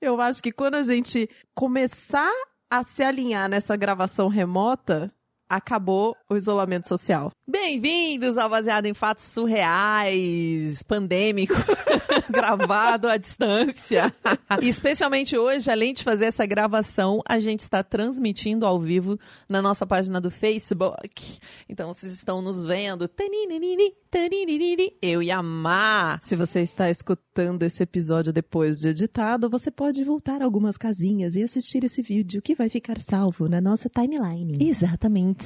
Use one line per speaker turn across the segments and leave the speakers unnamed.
Eu acho que quando a gente começar a se alinhar nessa gravação remota, acabou o isolamento social.
Bem-vindos ao Baseado em Fatos Surreais, pandêmico, gravado à distância. E especialmente hoje, além de fazer essa gravação, a gente está transmitindo ao vivo na nossa página do Facebook. Então vocês estão nos vendo. Eu e a Má.
Se você está escutando esse episódio depois de editado, você pode voltar algumas casinhas e assistir esse vídeo que vai ficar salvo na nossa timeline.
Exatamente.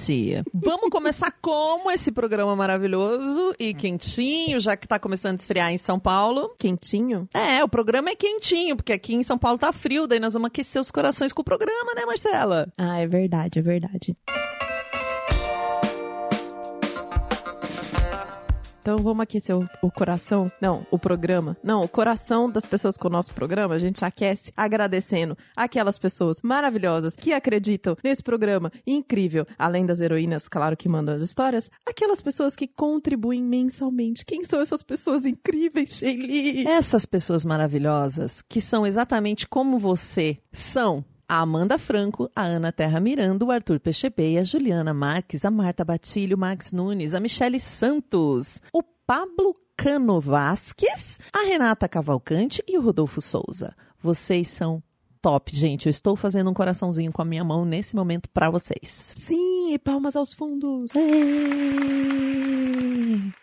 Vamos começar como esse programa maravilhoso e quentinho, já que tá começando a esfriar em São Paulo.
Quentinho?
É, o programa é quentinho, porque aqui em São Paulo tá frio, daí nós vamos aquecer os corações com o programa, né, Marcela?
Ah, é verdade, é verdade. Então vamos aquecer o, o, coração. Não, o programa. Não, o coração das pessoas com o nosso programa. A gente aquece agradecendo aquelas pessoas maravilhosas que acreditam nesse programa incrível. Além das heroínas, claro, que mandam as histórias. Aquelas pessoas que contribuem mensalmente. Quem são essas pessoas incríveis, Shelly?
Essas pessoas maravilhosas que são exatamente como você são a Amanda Franco, a Ana Terra Miranda, o Arthur Pechebei, a Juliana Marques, a Marta Batilho, Max Nunes, a Michele Santos, o Pablo Cano Vasques, a Renata Cavalcante e o Rodolfo Souza. Vocês são top, gente. Eu estou fazendo um coraçãozinho com a minha mão nesse momento para vocês.
Sim, e palmas aos fundos.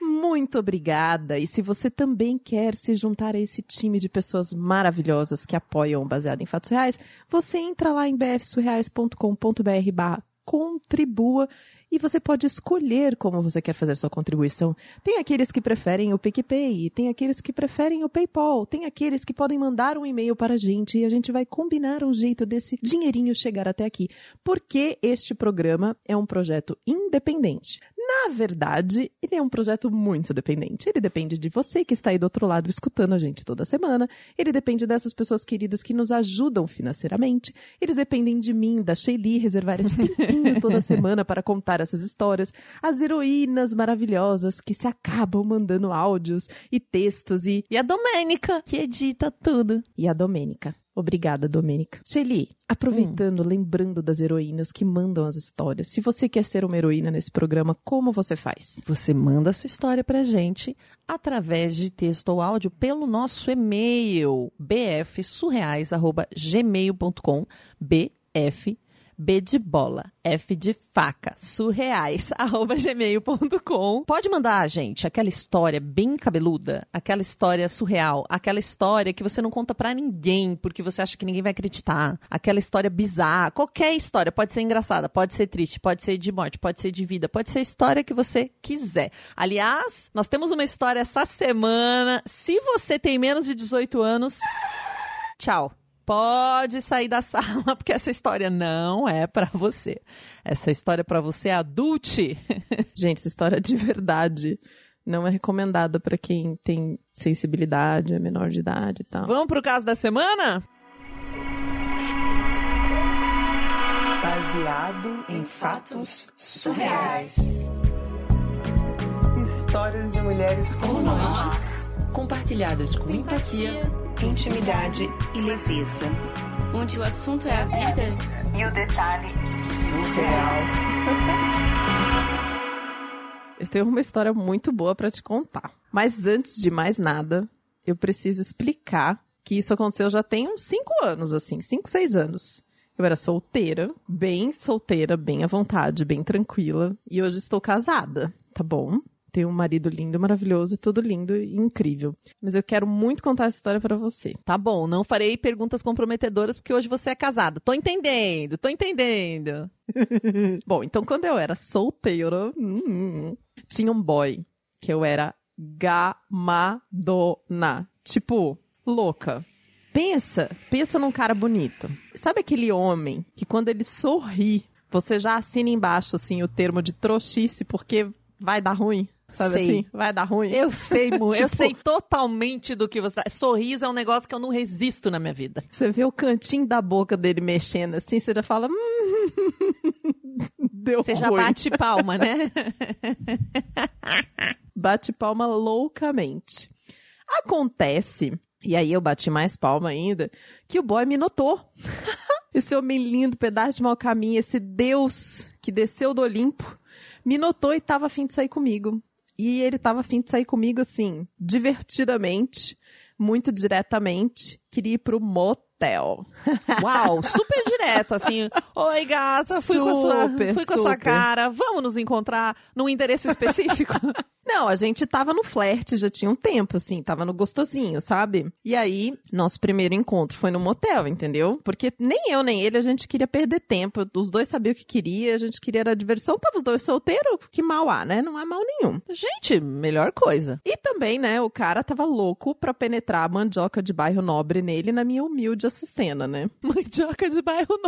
Muito obrigada. E se você também quer se juntar a esse time de pessoas maravilhosas que apoiam Baseado em Fatos Reais, você entra lá em bfsurreais.com.br barra contribua e você pode escolher como você quer fazer sua contribuição. Tem aqueles que preferem o PicPay, tem aqueles que preferem o PayPal, tem aqueles que podem mandar um e-mail para a gente e a gente vai combinar um jeito desse dinheirinho chegar até aqui. Porque este programa é um projeto independente. Na verdade, ele é um projeto muito dependente. Ele depende de você que está aí do outro lado escutando a gente toda semana. Ele depende dessas pessoas queridas que nos ajudam financeiramente. Eles dependem de mim, da Shelly, reservar esse tempinho toda semana para contar essas histórias. As heroínas maravilhosas que se acabam mandando áudios e textos e.
E a Domênica, que edita tudo.
E a Domênica. Obrigada, Domênica. Shelly, aproveitando, hum. lembrando das heroínas que mandam as histórias. Se você quer ser uma heroína nesse programa, como você faz?
Você manda a sua história pra gente através de texto ou áudio pelo nosso e-mail bfsurreais@gmail.com bf B de bola, F de faca, surreais, arroba gmail.com. Pode mandar, gente, aquela história bem cabeluda, aquela história surreal, aquela história que você não conta para ninguém porque você acha que ninguém vai acreditar, aquela história bizarra, qualquer história, pode ser engraçada, pode ser triste, pode ser de morte, pode ser de vida, pode ser a história que você quiser. Aliás, nós temos uma história essa semana. Se você tem menos de 18 anos, tchau pode sair da sala, porque essa história não é para você. Essa história é para você adulte.
Gente, essa história de verdade não é recomendada para quem tem sensibilidade, é menor de idade e tal.
Vamos pro caso da semana?
Baseado em fatos surreais. Histórias de mulheres como nós,
compartilhadas com empatia
intimidade e leveza.
Onde o assunto é a vida
e o detalhe surreal.
Eu tenho uma história muito boa para te contar. Mas antes de mais nada, eu preciso explicar que isso aconteceu já tem uns 5 anos, assim, 5, 6 anos. Eu era solteira, bem solteira, bem à vontade, bem tranquila. E hoje estou casada, tá bom? Tenho um marido lindo, maravilhoso, tudo lindo e incrível. Mas eu quero muito contar essa história para você.
Tá bom, não farei perguntas comprometedoras porque hoje você é casado. Tô entendendo, tô entendendo.
bom, então quando eu era solteira, hum, tinha um boy que eu era gamadona. Tipo, louca. Pensa, pensa num cara bonito. Sabe aquele homem que quando ele sorri, você já assina embaixo assim o termo de trouxice porque vai dar ruim? Sabe sei. assim? Vai dar ruim.
Eu sei, tipo... eu sei totalmente do que você tá. Sorriso é um negócio que eu não resisto na minha vida.
Você vê o cantinho da boca dele mexendo assim, você já fala. Hum, deu
Você
ruim.
já bate palma, né?
bate palma loucamente. Acontece E aí eu bati mais palma ainda, que o boy me notou. esse homem lindo, pedaço de mau caminho, esse Deus que desceu do Olimpo, me notou e tava afim de sair comigo. E ele tava afim de sair comigo, assim, divertidamente, muito diretamente. Queria ir pro motel.
Uau, super direto, assim. Oi, gata, fui, com, a sua,
Super,
fui com a sua
super.
cara. Vamos nos encontrar num endereço específico?
Não, a gente tava no flerte, já tinha um tempo, assim, tava no gostosinho, sabe? E aí, nosso primeiro encontro foi no motel, entendeu? Porque nem eu nem ele a gente queria perder tempo. Os dois sabiam o que queria, a gente queria era diversão. Tava os dois solteiros, que mal há, né? Não há mal nenhum.
Gente, melhor coisa.
E também, né, o cara tava louco pra penetrar a mandioca de bairro nobre nele na minha humilde açucena, né?
Mandioca de bairro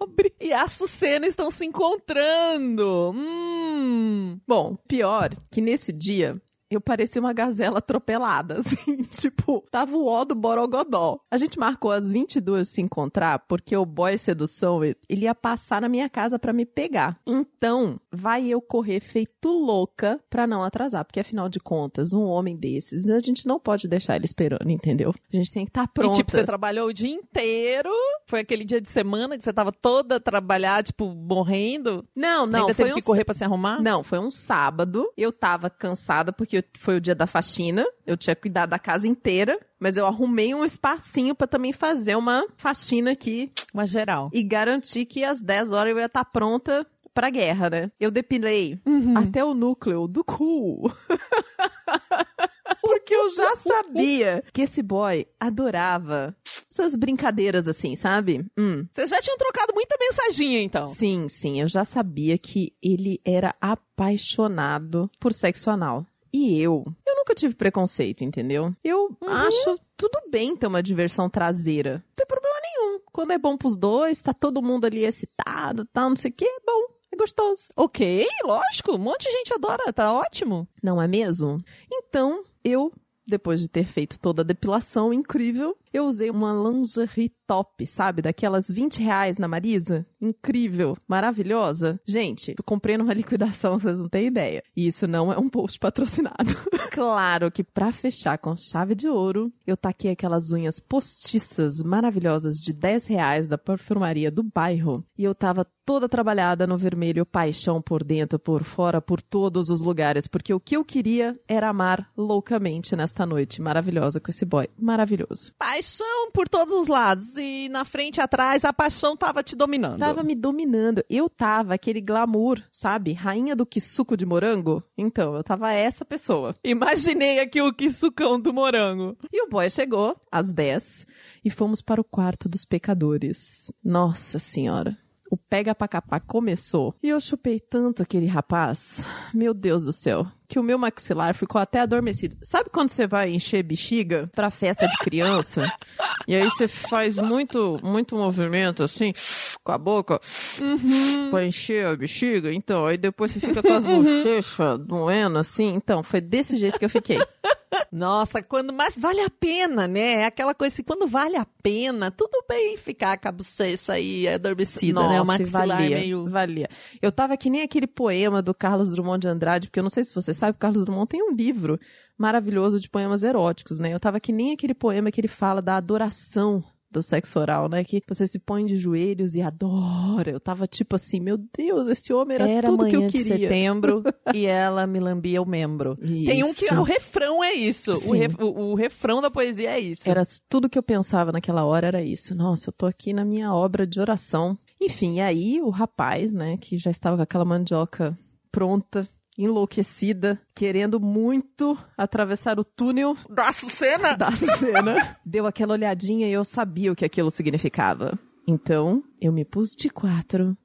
nobre. E a Açucena estão se encontrando. Hum.
Bom, pior que nesse dia eu parecia uma gazela atropelada, assim, tipo, tava o ó do Borogodó. A gente marcou às 22 de se encontrar porque o boy sedução, ele ia passar na minha casa pra me pegar. Então, vai eu correr feito louca pra não atrasar, porque afinal de contas, um homem desses, a gente não pode deixar ele esperando, entendeu? A gente tem que estar tá pronta.
E tipo, você trabalhou o dia inteiro. Foi aquele dia de semana que você tava toda trabalhar, tipo, morrendo.
Não, não,
Ainda
foi
teve
um
que correr pra se arrumar?
Não, foi um sábado. Eu tava cansada porque foi o dia da faxina. Eu tinha cuidado da casa inteira. Mas eu arrumei um espacinho pra também fazer uma faxina aqui
Uma geral.
e garantir que às 10 horas eu ia estar pronta pra guerra, né? Eu depilei até o núcleo do cu. Porque eu já sabia que esse boy adorava essas brincadeiras assim, sabe? Hum.
Vocês já tinham trocado muita mensaginha, então.
Sim, sim, eu já sabia que ele era apaixonado por sexo anal. E eu? Eu nunca tive preconceito, entendeu? Eu acho tudo bem ter uma diversão traseira. Não tem problema nenhum. Quando é bom pros dois, tá todo mundo ali excitado, tal, não sei o que, é bom. É gostoso.
Ok, lógico. Um monte de gente adora, tá ótimo.
Não é mesmo? Então, eu, depois de ter feito toda a depilação incrível, eu usei uma lingerie top, sabe? Daquelas 20 reais na Marisa. Incrível, maravilhosa. Gente, eu comprei numa liquidação, vocês não têm ideia. E isso não é um post patrocinado. claro que pra fechar com chave de ouro, eu taquei aquelas unhas postiças maravilhosas de 10 reais da perfumaria do bairro. E eu tava toda trabalhada no vermelho, paixão por dentro, por fora, por todos os lugares, porque o que eu queria era amar loucamente nesta noite maravilhosa com esse boy. Maravilhoso.
Paixão por todos os lados. E na frente e atrás, a paixão tava te dominando.
Tava me dominando. Eu tava aquele glamour, sabe? Rainha do que suco de morango. Então, eu tava essa pessoa.
Imaginei aqui o sucão do morango.
E o boy chegou às 10 e fomos para o quarto dos pecadores. Nossa senhora. O pega pra capar começou. E eu chupei tanto aquele rapaz. Meu Deus do céu. Que o meu maxilar ficou até adormecido. Sabe quando você vai encher bexiga pra festa de criança? e aí você faz muito, muito movimento assim, com a boca, pra encher a bexiga? Então, aí depois você fica com as bochechas doendo assim. Então, foi desse jeito que eu fiquei.
Nossa, quando mais vale a pena, né? É aquela coisa assim, quando vale a pena, tudo bem ficar com a bochecha aí adormecida, né? O
Nossa, e
maxilar
valia,
meio...
valia. Eu tava que nem aquele poema do Carlos Drummond de Andrade, porque eu não sei se você sabe, o Carlos Drummond tem um livro maravilhoso de poemas eróticos, né? Eu tava que nem aquele poema que ele fala da adoração do sexo oral, né? Que você se põe de joelhos e adora. Eu tava tipo assim, meu Deus, esse homem era,
Era
tudo que eu
manhã de
queria.
setembro e ela me lambia o membro. Tem um que
Isso.
o refrão é isso. O, ref- o- o refrão da poesia é isso.
Era tudo que eu pensava naquela hora era isso. Nossa, eu tô aqui na minha obra de oração. Enfim, e aí o rapaz, né, que já estava com aquela mandioca pronta, enlouquecida, querendo muito atravessar o túnel
Da cena?
da cena, deu aquela olhadinha e eu sabia o que aquilo significava. Então, eu me pus de quatro,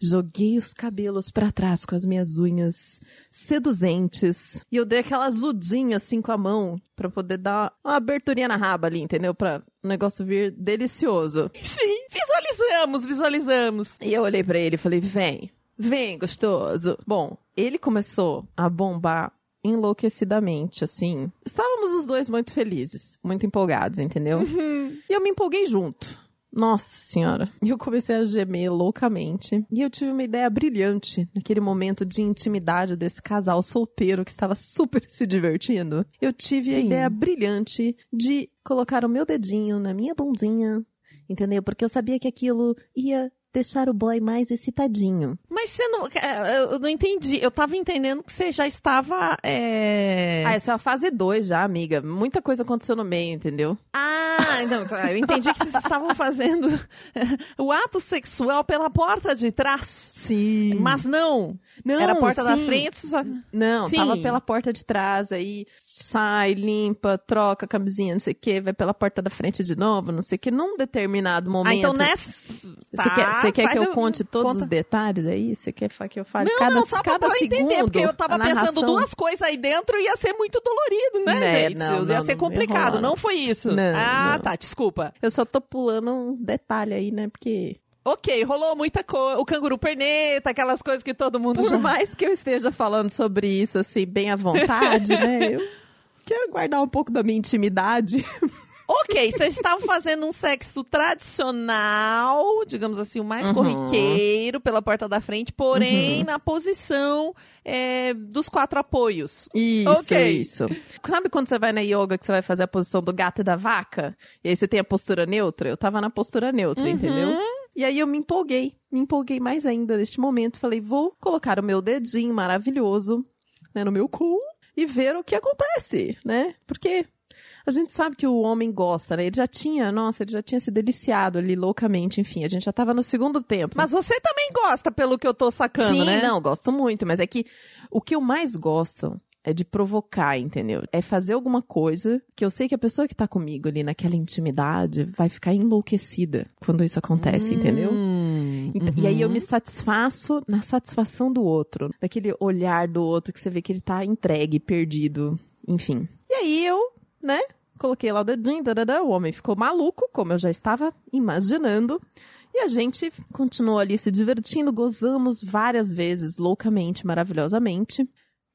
joguei os cabelos pra trás com as minhas unhas seduzentes e eu dei aquela azudinha assim com a mão pra poder dar uma aberturinha na raba ali, entendeu? Pra o negócio vir delicioso.
Sim, visualizamos, visualizamos.
E eu olhei pra ele e falei: "Vem, vem, gostoso". Bom, ele começou a bombar enlouquecidamente, assim. Estávamos os dois muito felizes, muito empolgados, entendeu? E eu me empolguei junto. Nossa senhora. E eu comecei a gemer loucamente. E eu tive uma ideia brilhante naquele momento de intimidade desse casal solteiro que estava super se divertindo. Eu tive a
Sim.
ideia brilhante de colocar o meu dedinho na minha bundinha. Entendeu? Porque eu sabia que aquilo ia deixar o boy mais excitadinho.
Mas você não. é, Eu não entendi. Eu tava entendendo que você já estava. é,
Ah, essa é a fase 2 já, amiga. Muita coisa aconteceu no meio, entendeu?
Ah, então, tá, eu entendi que vocês estavam fazendo o ato sexual pela porta de trás.
Sim.
Mas não.
não,
Era a porta da
sim.
frente. Só...
Não,
Sim.
tava pela porta de trás, aí sai, limpa, troca a camisinha, não sei o que, vai pela porta da frente de novo, não sei o que, num determinado momento.
Ah, então nessa.
Você quer, você quer que eu conte todos
conta.
os detalhes aí? Você quer que eu fale
Não,
cada,
não, só pra
cada
eu
segundo?
entender, porque eu tava
a
pensando
narração...
duas coisas aí dentro e ia ser muito dolorido, né,
Né,
gente?
não,
ia ser complicado,
não.
foi isso. Ah, tá, desculpa.
Eu só tô pulando uns detalhes aí, né? Porque
Ok, rolou muita coisa. O canguru perneta, aquelas coisas que todo mundo
por
já...
mais que eu esteja falando sobre isso, assim, bem à vontade, né? Eu quero guardar um pouco da minha intimidade.
Ok, vocês estavam fazendo um sexo tradicional, digamos assim, o mais
Uhum.
corriqueiro, pela porta da frente, porém na posição é, dos quatro apoios.
Isso,
Ok.
isso. Sabe quando você vai na yoga que você vai fazer a posição do gato e da vaca? E aí você tem a postura neutra? Eu tava na postura neutra, entendeu? E aí eu me empolguei, me empolguei mais ainda neste momento. Falei, vou colocar o meu dedinho maravilhoso né, no meu cu e ver o que acontece, né? Porque a gente sabe que o homem gosta, né? Ele já tinha, nossa, ele já tinha se deliciado ali loucamente, enfim, a gente já tava no segundo tempo.
Mas você também gosta, pelo que eu tô sacando,
Sim,
né?
não, gosto muito, mas é que o que eu mais gosto é de provocar, entendeu? É fazer alguma coisa que eu sei que a pessoa que tá comigo ali naquela intimidade vai ficar enlouquecida quando isso acontece, entendeu?
Hum,
Ent- E aí eu me satisfaço na satisfação do outro, daquele olhar do outro que você vê que ele tá entregue, perdido, enfim. E aí eu, né, coloquei lá o dedinho, dadadá, o homem ficou maluco, como eu já estava imaginando. E a gente continuou ali se divertindo, gozamos várias vezes, loucamente, maravilhosamente.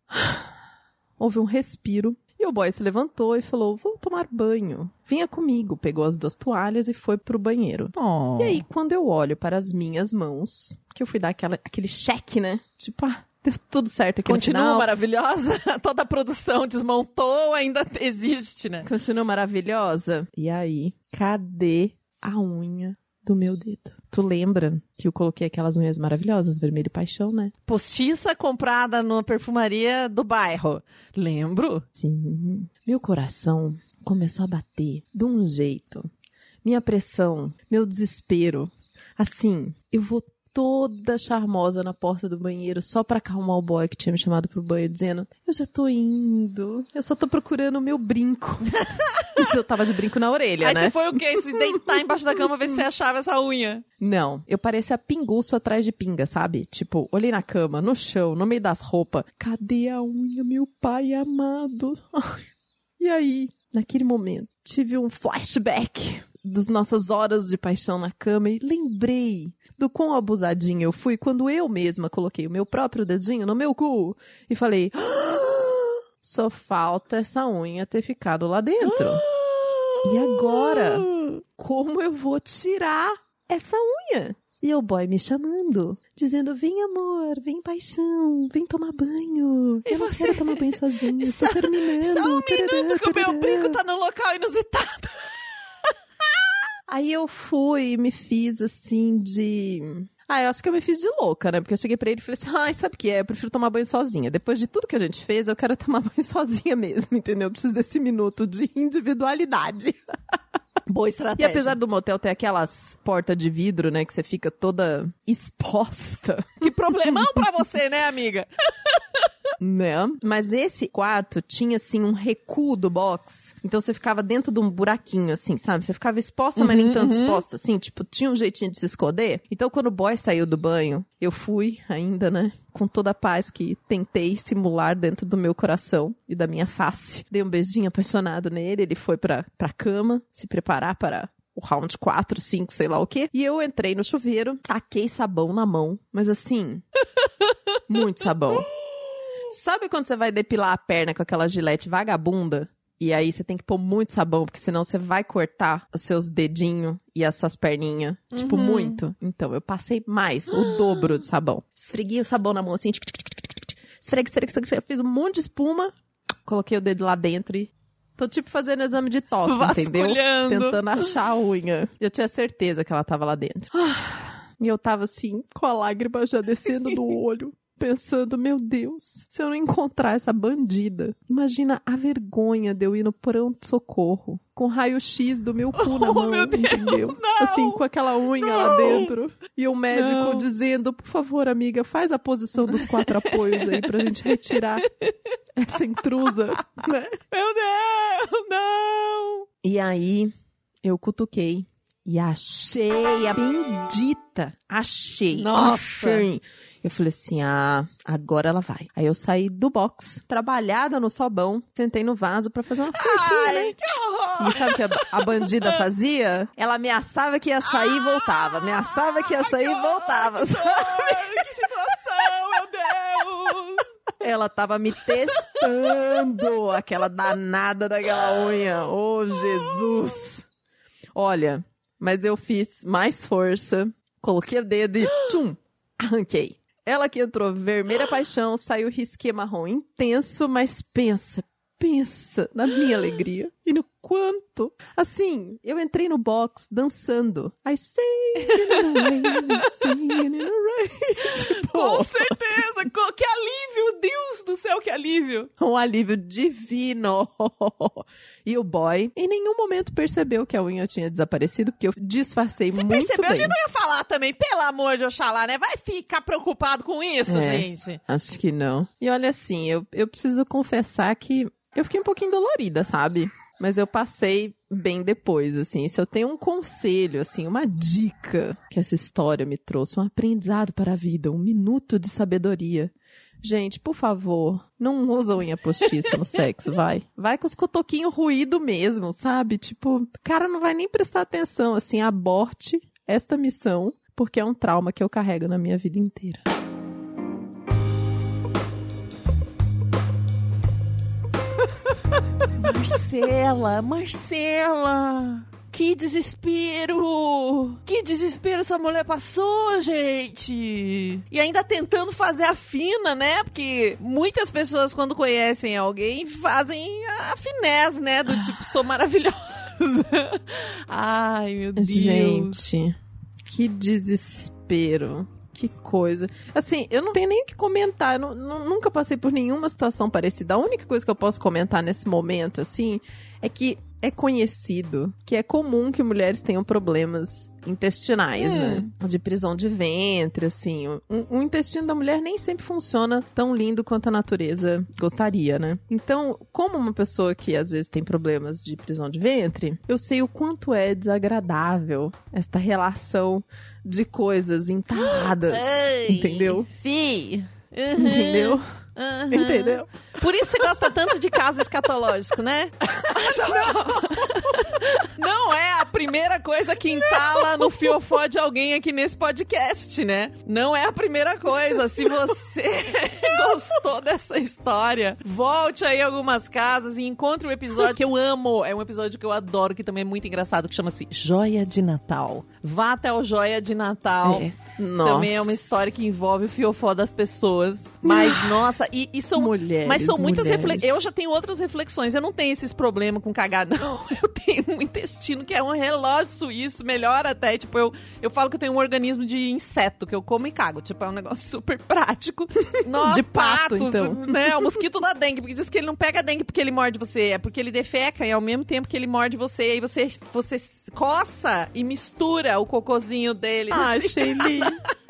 Houve um respiro. O boy se levantou e falou: Vou tomar banho. Vinha comigo. Pegou as duas toalhas e foi pro banheiro.
Oh.
E aí, quando eu olho para as minhas mãos, que eu fui dar aquela, aquele cheque, né? Tipo, ah, deu tudo certo aqui
Continua
no final.
maravilhosa? Toda a produção desmontou, ainda existe, né?
Continua maravilhosa. E aí, cadê a unha do meu dedo? Tu lembra que eu coloquei aquelas unhas maravilhosas, vermelho e paixão, né?
Postiça comprada numa perfumaria do bairro. Lembro?
Sim. Meu coração começou a bater de um jeito. Minha pressão, meu desespero. Assim, eu vou toda charmosa na porta do banheiro só pra acalmar o boy que tinha me chamado pro banho, dizendo: Eu já tô indo, eu só tô procurando o meu brinco. Eu tava de brinco na orelha,
Aí
né?
você foi o quê? Se deitar embaixo da cama ver se você achava essa unha.
Não, eu parecia pinguço atrás de pinga, sabe? Tipo, olhei na cama, no chão, no meio das roupas. Cadê a unha, meu pai amado? E aí, naquele momento, tive um flashback das nossas horas de paixão na cama e lembrei do quão abusadinha eu fui quando eu mesma coloquei o meu próprio dedinho no meu cu e falei: "Ah, só falta essa unha ter ficado lá dentro. E agora? Como eu vou tirar essa unha? E o boy me chamando, dizendo: Vem, amor, vem, paixão, vem tomar banho.
E
eu não
você-
quero tomar banho sozinho, estou terminando.
Só um
tarará,
minuto que o meu
tarará."
brinco tá no local inusitado.
Aí eu fui e me fiz assim de. Ah, eu acho que eu me fiz de louca, né? Porque eu cheguei pra ele e falei assim: ai, sabe o que é? Eu prefiro tomar banho sozinha. Depois de tudo que a gente fez, eu quero tomar banho sozinha mesmo, entendeu? Eu preciso desse minuto de individualidade.
Boa
E
estratégia.
apesar do motel ter aquelas portas de vidro, né, que você fica toda exposta,
Que problemão pra você, né, amiga?
Né? Mas esse quarto tinha, assim, um recuo do box. Então você ficava dentro de um buraquinho, assim, sabe? Você ficava exposta, mas nem tanto exposta, assim. Tipo, tinha um jeitinho de se esconder. Então quando o boy saiu do banho, eu fui ainda, né? Com toda a paz que tentei simular dentro do meu coração e da minha face. Dei um beijinho apaixonado nele, ele foi pra, pra cama se preparar para o round 4, 5, sei lá o quê. E eu entrei no chuveiro, taquei sabão na mão, mas assim, muito sabão. Sabe quando você vai depilar a perna com aquela gilete vagabunda? E aí você tem que pôr muito sabão, porque senão você vai cortar os seus dedinhos e as suas perninhas. Tipo,
Uhum.
muito. Então, eu passei mais, o dobro de sabão. Esfreguei o sabão na mão assim, tic, tic, tic, tic, tic, tic. esfregue, esfregue, esfregue. Fiz um monte de espuma, coloquei o dedo lá dentro e tô tipo fazendo exame de toque, entendeu? Tentando achar a unha. Eu tinha certeza que ela tava lá dentro. Ah, E eu tava assim, com a lágrima já descendo do olho. Pensando, meu Deus, se eu não encontrar essa bandida, imagina a vergonha de eu ir no pronto-socorro com raio-x do meu cu na
Oh,
mão,
meu Deus,
entendeu?
não!
Assim, com aquela unha lá
Não!
dentro. E o médico
Não.
dizendo, por favor, amiga, faz a posição dos quatro apoios aí pra gente retirar essa intrusa, né?
Meu Deus, não!
E aí, eu cutuquei e achei a bendita. Achei.
Nossa.
Achei. Eu falei assim, ah, agora ela vai. Aí eu saí do box, trabalhada no sabão, tentei no vaso pra fazer uma forcinha, né?
Ai, que horror!
E sabe o que a, a bandida fazia? Ela ameaçava que ia sair e voltava. Ameaçava que ia sair e voltava. sabe?
Que situação, meu Deus!
Ela tava me testando, aquela danada daquela unha. Oh, Jesus. Olha, mas eu fiz mais força, coloquei o dedo e tchum, arranquei. Ela que entrou vermelha paixão, saiu risque marrom intenso, mas pensa, pensa na minha alegria e no quanto. Assim, eu entrei no box dançando. I sing in the rain, singing in the rain. Tipo,
Com certeza! Que alívio! Deus do céu, que alívio!
um alívio divino. E o boy em nenhum momento percebeu que a unha tinha desaparecido, porque eu disfarcei
Você
muito
percebeu?
bem.
Ele não ia falar também, pelo amor de Oxalá, né? Vai ficar preocupado com isso,
É.
gente.
Acho que não. E olha assim, eu, eu preciso confessar que eu fiquei um pouquinho dolorida, sabe? Mas eu passei bem depois, assim. Se eu tenho um conselho, assim, uma dica que essa história me trouxe, um aprendizado para a vida, um minuto de sabedoria. Gente, por favor, não usa unha postiça no sexo, vai. Vai com os cotoquinhos ruído mesmo, sabe? Tipo, o cara não vai nem prestar atenção, assim, aborte esta missão, porque é um trauma que eu carrego na minha vida inteira.
Marcela, Marcela! Que desespero! Que desespero essa mulher passou, gente! E ainda tentando fazer a fina, né? Porque muitas pessoas, quando conhecem alguém, fazem a finesse, né? Do tipo, sou maravilhosa. Ai, meu Deus.
Gente, que desespero. Que coisa. Assim, eu não tenho nem o que comentar. Eu nu- nu- nunca passei por nenhuma situação parecida. A única coisa que eu posso comentar nesse momento, assim, é que é conhecido que é comum que mulheres tenham problemas intestinais,
É.
né? De prisão de ventre, assim. O, o intestino da mulher nem sempre funciona tão lindo quanto a natureza gostaria, né? Então, como uma pessoa que às vezes tem problemas de prisão de ventre, eu sei o quanto é desagradável esta relação de coisas entaladas. Entendeu?
Sim. Uhum,
Entendeu?
Uhum.
Entendeu?
Por isso você gosta tanto de caso escatológico, né? Não. Não primeira coisa que entala no fiofó de alguém aqui nesse podcast, né? Não é a primeira coisa. Se você gostou dessa história, volte aí algumas casas e encontre um episódio que eu amo. É um episódio que eu adoro, que também é muito engraçado, que chama-se Joia de Natal. Vá até o Joia de Natal.
É. Nossa.
Também é uma história que envolve o fiofó das pessoas. Mas, nossa, e, e são
Mulheres,
mas são muitas reflexões. Eu já tenho outras reflexões. Eu não tenho esses problemas com cagada, não. Eu tenho um intestino que é um relógio suíço, melhor até. Tipo, eu, eu falo que eu tenho um organismo de inseto, que eu como e cago. Tipo, é um negócio super prático. Nossa,
De pato,
patos,
então.
Né? O mosquito da dengue, porque diz que ele não pega dengue porque ele morde você, é porque ele defeca e ao mesmo tempo que ele morde você, aí você, você coça e mistura o cocôzinho dele.
Ai, Shelly.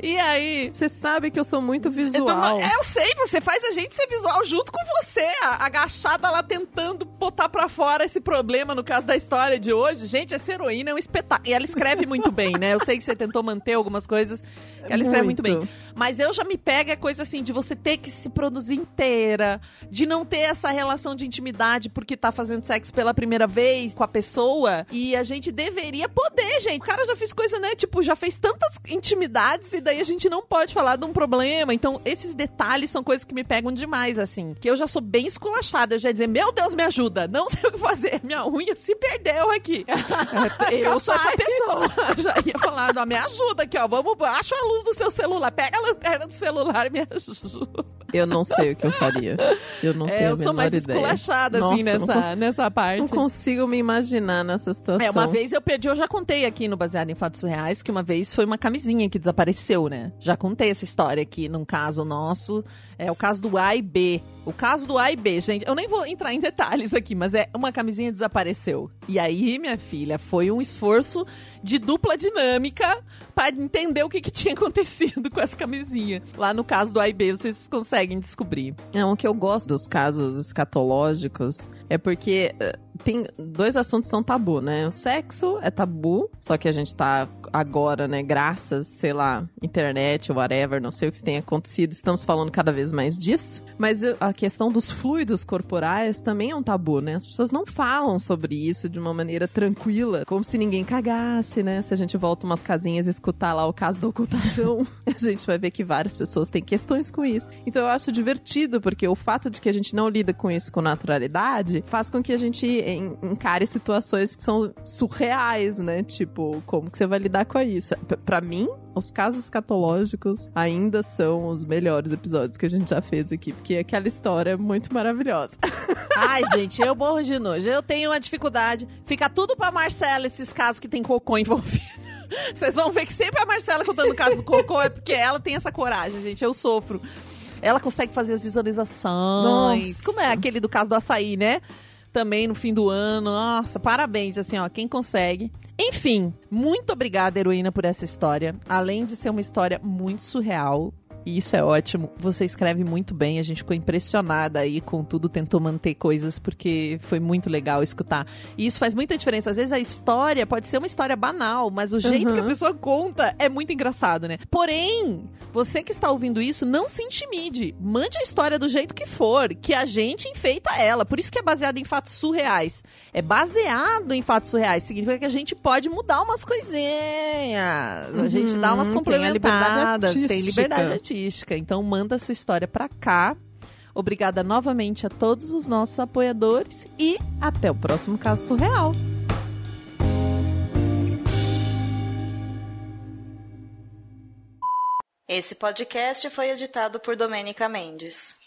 E aí,
Você sabe que eu sou muito visual.
é, eu sei, você faz a gente ser visual junto com você, agachada lá tentando botar pra fora esse problema no caso da história de hoje. Gente, essa heroína é um espetáculo. E ela escreve muito bem, né? Eu sei que você tentou manter algumas coisas, ela escreve muito,
Muito.
bem. Mas eu já me pego a coisa assim, de você ter que se produzir inteira, de não ter essa relação de intimidade porque tá fazendo sexo pela primeira vez com a pessoa. E a gente deveria poder, gente. O cara já fez coisa, né? Tipo, já fez tantas intimidades e daí a gente não pode falar de um problema. Então, esses detalhes são coisas que me pegam demais, assim. Que eu já sou bem esculachada. Eu já ia dizer, meu Deus, me ajuda. Não sei o que fazer. Minha unha se perdeu aqui. eu sou essa pessoa. já ia falar, não, me ajuda aqui, ó. Vamos, acha a luz do seu celular. Pega a lanterna do celular e me ajuda.
Eu não sei o que eu faria. Eu não
É,
tenho
eu
a
sou
menor
mais
ideia.
esculachada,
Nossa,
assim,
eu não
nessa, nessa parte.
Não consigo me imaginar nessa situação.
É, uma vez eu perdi, eu já contei aqui no Baseado em Fatos Reais, que uma vez foi uma camisinha que desapareceu, né? Já contei essa história aqui num caso nosso. É o caso do A e B. O caso do A e B, gente, eu nem vou entrar em detalhes aqui, mas é uma camisinha desapareceu. E aí, minha filha, foi um esforço de dupla dinâmica para entender o que, que tinha acontecido com essa camisinha. Lá no caso do A e B, vocês conseguem descobrir.
É, o que eu gosto dos casos escatológicos é porque eh, tem dois assuntos são tabu, né? O sexo é tabu, só que a gente tá agora, né, graças, sei lá, internet, whatever, não sei o que tem acontecido, estamos falando cada vez mais disso. Mas a questão dos fluidos corporais também é um tabu, né? As pessoas não falam sobre isso de uma maneira tranquila, como se ninguém cagasse, né? Se a gente volta umas casinhas e escutar lá o caso da ocultação, a gente vai ver que várias pessoas têm questões com isso. Então eu acho divertido, porque o fato de que a gente não lida com isso com naturalidade faz com que a gente en- encare situações que são surreais, né? Tipo, como que você vai lidar com isso? Pra mim, os casos escatológicos ainda são os melhores episódios que a gente já fez aqui, porque aquela história é muito maravilhosa.
Ai, gente, eu morro de nojo. Eu tenho uma dificuldade. Fica tudo pra Marcela esses casos que tem cocô envolvido. Vocês vão ver que sempre a Marcela contando o caso do cocô é porque ela tem essa coragem, gente. Eu sofro. Ela consegue fazer as visualizações.
Nossa.
Como é aquele do caso do açaí, né? Também no fim do ano. Nossa, parabéns, assim, ó, quem consegue. Enfim, muito obrigada, heroína, por essa história. Além de ser uma história muito surreal, e isso é ótimo. Você escreve muito bem, a gente ficou impressionada aí com tudo, tentou manter coisas, porque foi muito legal escutar. E isso faz muita diferença. Às vezes a história pode ser uma história banal, mas o jeito
Uhum.
que a pessoa conta é muito engraçado, né? Porém, você que está ouvindo isso, não se intimide. Mande a história do jeito que for, que a gente enfeita ela. Por isso que é baseado em fatos surreais. É baseado em fatos surreais. Significa que a gente pode mudar umas coisinhas. A gente dá umas
Uhum, tem a liberdade
complementadas. Tem
artística.
liberdade artística. Então manda sua história pra cá. Obrigada novamente a todos os nossos apoiadores e
Até o próximo caso surreal.
Esse podcast foi editado por Domênica Mendes.